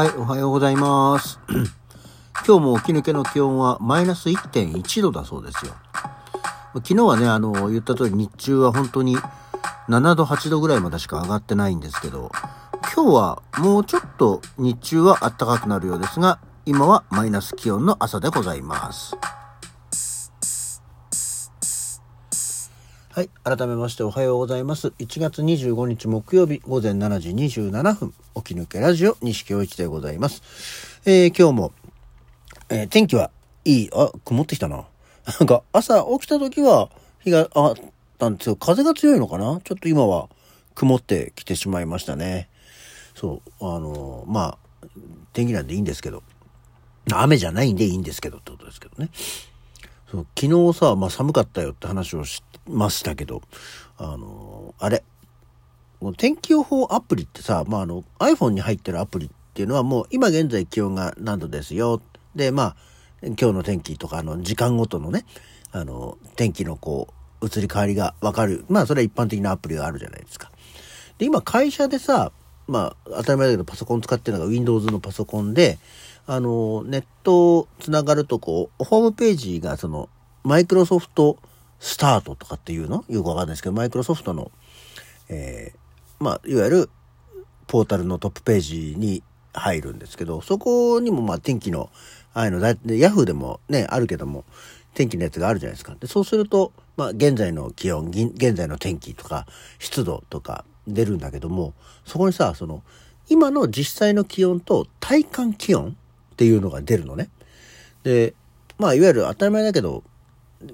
はい、おはようございます。今日も起き抜けの気温はマイナス1.1度だそうですよ。昨日はね、あの、言った通り日中は本当に7度、8度ぐらいまでしか上がってないんですけど、今日はもうちょっと日中は暖かくなるようですが、今はマイナス気温の朝でございます。はい。改めましておはようございます。1月25日木曜日午前7時27分、起き抜けラジオ西京一でございます。えー、今日も、えー天気はいい。あ、曇ってきたな。なんか朝起きた時は日があったんですよ。風が強いのかな？ちょっと今は曇ってきてしまいましたね。そう、あのーまあ、天気なんでいいんですけど。雨じゃないんでいいんですけどってことですけどね。そう昨日さ、まあ、寒かったよって話をしましたけど、あのあれ、天気予報アプリってさ、まあ、あの iPhone に入ってるアプリっていうのはもう今現在気温が何度ですよ。で、まあ、今日の天気とか、あの、時間ごとのね、あの、天気のこう、移り変わりがわかる。まあ、それは一般的なアプリがあるじゃないですか。で、今会社でさ、まあ、当たり前だけどパソコン使ってるのが Windows のパソコンで、あの、ネットつながるとこう、ホームページがその、マイクロソフトスタートとかっていうの？よくわかんないですけど、マイクロソフトの、えーまあ、いわゆるポータルのトップページに入るんですけど、そこにもまあ天気の、ああいうのだ、ヤフーでもね、あるけども、天気のやつがあるじゃないですか。で、そうすると、まあ、現在の気温、現在の天気とか、湿度とか出るんだけども、そこにさ、その、今の実際の気温と体感気温っていうのが出るのね。で、まあ、いわゆる当たり前だけど、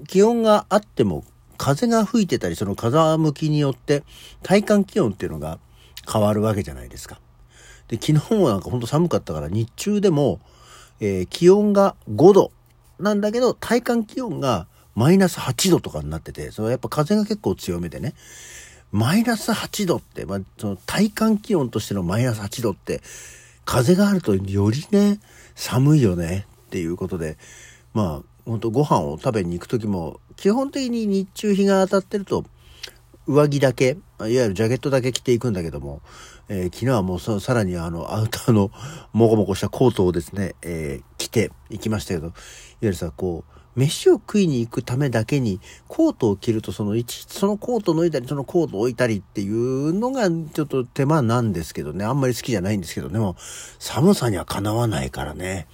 気温があっても風が吹いてたりその風向きによって体感気温っていうのが変わるわけじゃないですか。で昨日もなんかほんと寒かったから日中でも、えー気温が5度なんだけど体感気温がマイナス8度とかになっててそれはやっぱ風が結構強めでねマイナス8度って、まあ、その体感気温としてのマイナス8度って風があるとよりね寒いよねっていうことでまあほんとご飯を食べに行く時も基本的に日中日が当たってると上着だけいわゆるジャケットだけ着ていくんだけども、えー昨日はもうさらにあのアウターのもこもこしたコートをですね、えー着て行きましたけどいわゆるさこう飯を食いに行くためだけにコートを着るとそのいちそのコートを脱いだりそのコートを置いたりっていうのがちょっと手間なんですけどね。あんまり好きじゃないんですけど。でも寒さにはかなわないからね。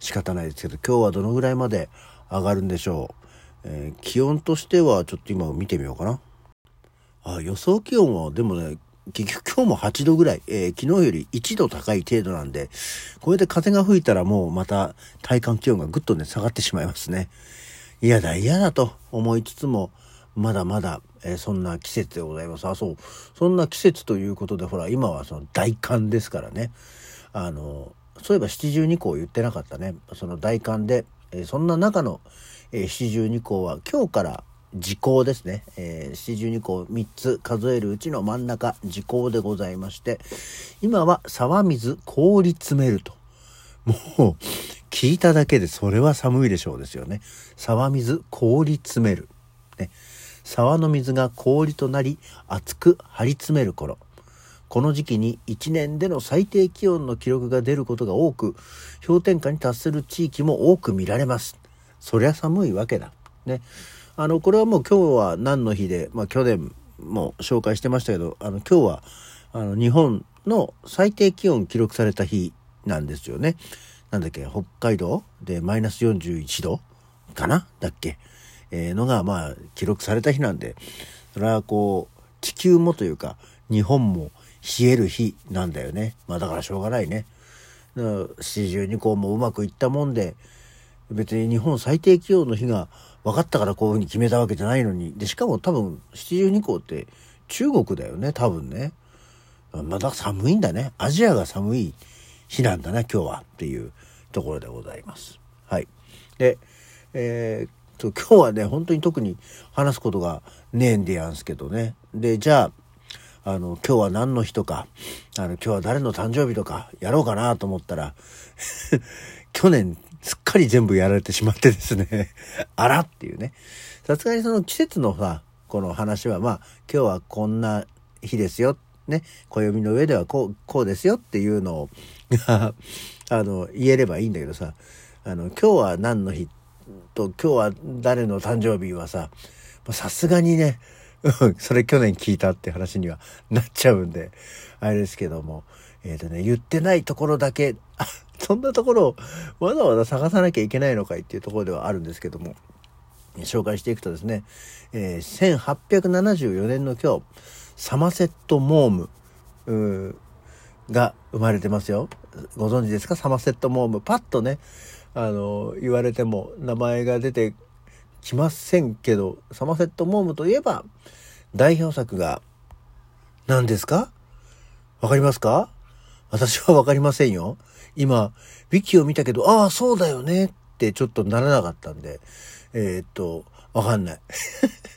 仕方ないですけど今日はどのぐらいまで上がるんでしょう、えー気温としてはちょっと今見てみようかな。あ予想気温はでもね結局今日も8度ぐらい、えー昨日より1度高い程度なんでこれで風が吹いたらもうまた体感気温がぐっとね下がってしまいますね。嫌だ嫌だと思いつつもまだまだ、えーそんな季節でございます。あそう。そんな季節ということでほら今はその大寒ですからね。あのそういえば七十二候言ってなかったね。その大寒で、えーそんな中の、えー七十二候は今日から時効ですね、えー七十二候3つ数えるうちの真ん中時効でございまして今は沢水凍り詰めると。もう聞いただけでそれは寒いでしょうですよね。沢水凍り詰める、ね、沢の水が氷となり熱く張り詰める頃。この時期に1年での最低気温の記録が出ることが多く氷点下に達する地域も多く見られます。そりゃ寒いわけだ。ね。あのこれはもう今日は何の日で、まあ、去年も紹介してましたけどあの今日はあの日本の最低気温記録された日なんですよね。なんだっけ北海道でマイナス41度かな？だっけ、えーのがまあ記録された日なんでそれはこう地球もというか日本も冷える日なんだよね。まあだからしょうがないね。四十二項もうまくいったもんで別に日本最低気温の日が分かったからこういうふうに決めたわけじゃないのに。でしかも多分七十二項って中国だよね多分ね。まだ寒いんだね。アジアが寒い日なんだな今日はっていうところでございます。はい。でえーと今日はね本当に特に話すことがねえんでやんすけどね。でじゃああの今日は何の日とかあの今日は誰の誕生日とかやろうかなと思ったら 去年すっかり全部やられてしまってですね。あらっていうね。さすがにその季節のさこの話はまあ今日はこんな日ですよ。ね、暦の上ではこう、こうですよっていうのを あの、言えればいいんだけどさ、あの、今日は何の日と今日は誰の誕生日はさ、さすがにね、それ去年聞いたって話にはなっちゃうんで、あれですけども、えっ、ー、とね、言ってないところだけ、そんなところをわざわざ探さなきゃいけないのかいっていうところではあるんですけども、紹介していくとですね、えー、1874年の今日、サマセット・モームが生まれてますよ。ご存知ですか？サマセット・モーム。パッとね、あの、言われても名前が出てきませんけど、サマセット・モームといえば、代表作が何ですか？わかりますか？私はわかりませんよ。今、ウィキを見たけど、ああ、そうだよねってちょっとならなかったんで、えー、っと、わかんない。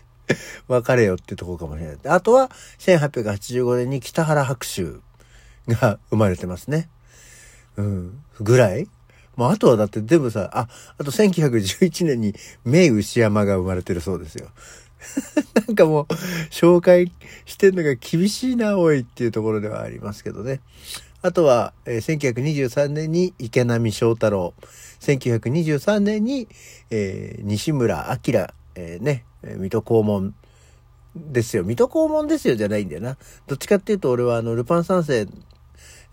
別れよってとこかもしれない。あとは、1885年に北原白秋が生まれてますね。うん。ぐらいもうあとはだって全部さ、あ、あと1911年に名牛山が生まれてるそうですよ。なんかもう、紹介してんのが厳しいな、おいっていうところではありますけどね。あとは、えー、1923年に池波正太郎。1923年に、えー、西村明、えー、ね、水戸黄門ですよ。水戸黄門ですよじゃないんだよな。どっちかっていうと俺はあの、ルパン三世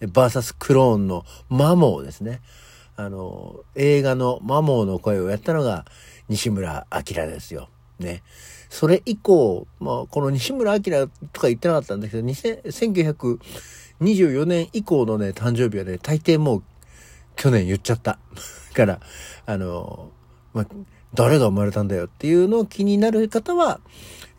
バーサスクローンのマモーですね。あの、映画のマモーの声をやったのが西村明ですよ。ね。それ以降、まあ、この西村明とか言ってなかったんだけど、1900 24年以降のね、誕生日はね、大抵もう去年言っちゃった。から、あの、まあ、誰が生まれたんだよっていうのを気になる方は、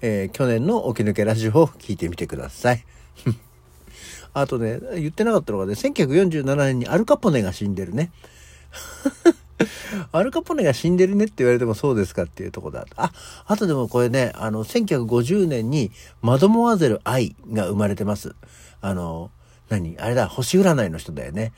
えー、去年の起き抜けラジオを聞いてみてください。あとね、言ってなかったのがね、1947年にアルカポネが死んでるね。アルカポネが死んでるねって言われてもそうですかっていうとこだ。あ、あとでもこれね、あの、1950年にマドモアゼル愛が生まれてます。あの、何？あれだ、星占いの人だよね。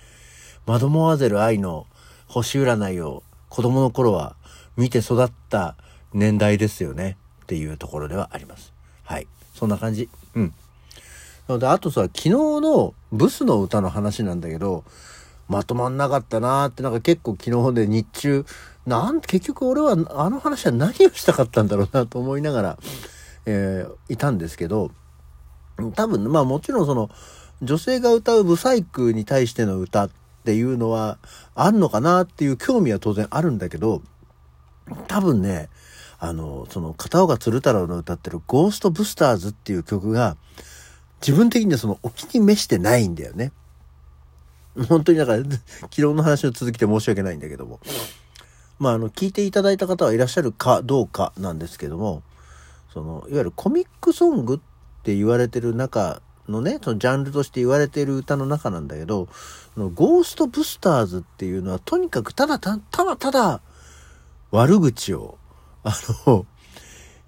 マドモアゼル愛の星占いを子供の頃は見て育った年代ですよねっていうところではあります。はい。そんな感じ。うん。なので、あとさ、昨日のブスの歌の話なんだけど、まとまんなかったなーって、なんか結構昨日で日中、なん結局俺はあの話は何をしたかったんだろうなと思いながら、えー、いたんですけど、多分、まあもちろんその、女性が歌うブサイクに対しての歌っていうのはあんのかなっていう興味は当然あるんだけど、多分ね、あの、その片岡鶴太郎の歌ってるゴーストブスターズっていう曲が、自分的にはそのお気に召してないんだよね。本当にだから、昨日の話の続きで申し訳ないんだけども。まあ、あの、聞いていただいた方はいらっしゃるかどうかなんですけども、その、いわゆるコミックソングって言われてる中のね、そのジャンルとして言われている歌の中なんだけど、ゴーストブスターズっていうのはとにかくただただただ悪口を、あの、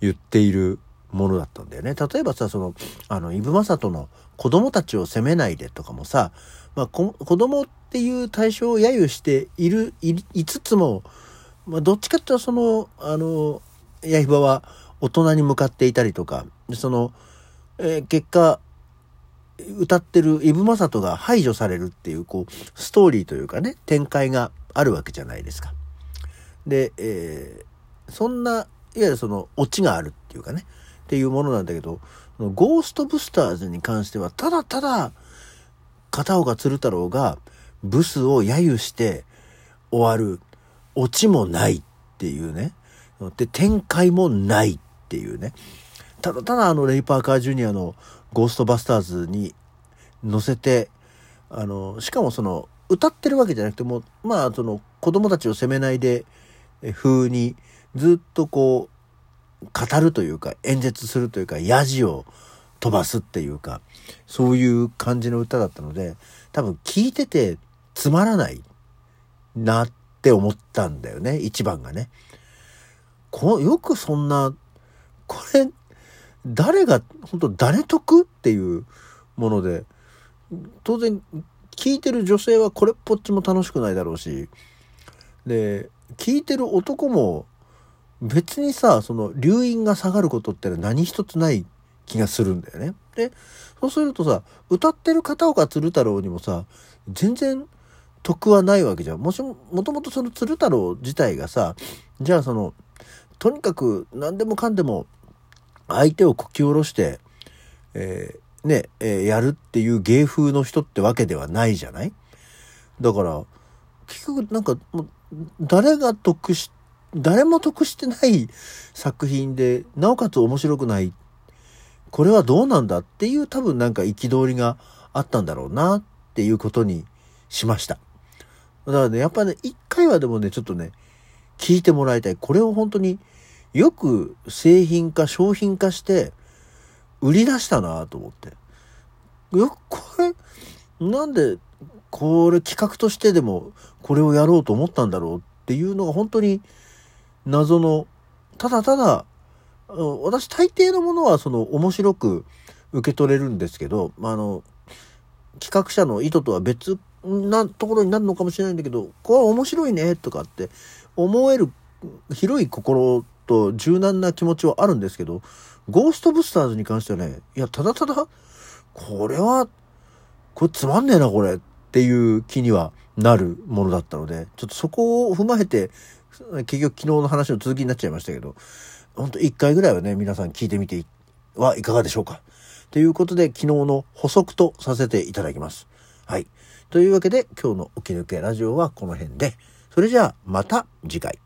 言っているものだったんだよね。例えばさ、その、あの、イブ・マサトの子供たちを責めないでとかもさ、まあ、子供っていう対象を揶揄している、いつつも、まあ、どっちかっていうとその、あの、ヤヒバは大人に向かっていたりとか、その、えー、結果、歌ってるイブ・マサトが排除されるっていう、こう、ストーリーというかね、展開があるわけじゃないですか。で、えー、そんな、いわゆるその、オチがあるっていうかね、っていうものなんだけど、ゴーストブスターズに関しては、ただただ、片岡鶴太郎がブスを揶揄して終わる、オチもないっていうね。で、展開もないっていうね。ただただあの、レイ・パーカー・ジュニアのゴーストバスターズに乗せて、あの、しかもその、歌ってるわけじゃなくても、まあ、その、子供たちを責めないで、風に、ずっとこう、語るというか、演説するというか、ヤジを飛ばすっていうか、そういう感じの歌だったので、多分聞いててつまらないなって思ったんだよね、一番がね。こよくそんな、これ、誰が、本当誰得っていうもので、当然、聞いてる女性はこれっぽっちも楽しくないだろうし、で、聞いてる男も別にさ、その、留飲が下がることって何一つない気がするんだよね。で、そうするとさ、歌ってる片岡鶴太郎にもさ、全然得はないわけじゃん。もしも、もともとその鶴太郎自体がさ、じゃあその、とにかく何でもかんでも相手をこき下ろして、えー、ね、えー、やるっていう芸風の人ってわけではないじゃない？だから、結局なんか誰が得し、誰も得してない作品で、なおかつ面白くない。これはどうなんだっていう多分なんか憤りがあったんだろうなっていうことにしました。だからね、やっぱね、一回はでもね、ちょっとね、聞いてもらいたい。これを本当によく製品化、商品化して売り出したなと思って。よくこれ、なんでこれ企画としてでもこれをやろうと思ったんだろうっていうのが本当に謎の、ただただ、私大抵のものはその面白く受け取れるんですけど、あの、企画者の意図とは別なところになるのかもしれないんだけど、これは面白いねとかって思える広い心と柔軟な気持ちはあるんですけど、ゴーストブスターズに関してはね、いや、ただただ、これは、これつまんねえな、これっていう気にはなるものだったので、ちょっとそこを踏まえて、結局昨日の話の続きになっちゃいましたけど、ほんと一回ぐらいはね、皆さん聞いてみてはいかがでしょうか。ということで、昨日の補足とさせていただきます。はい。というわけで、今日の起き抜けラジオはこの辺で、それじゃあまた次回。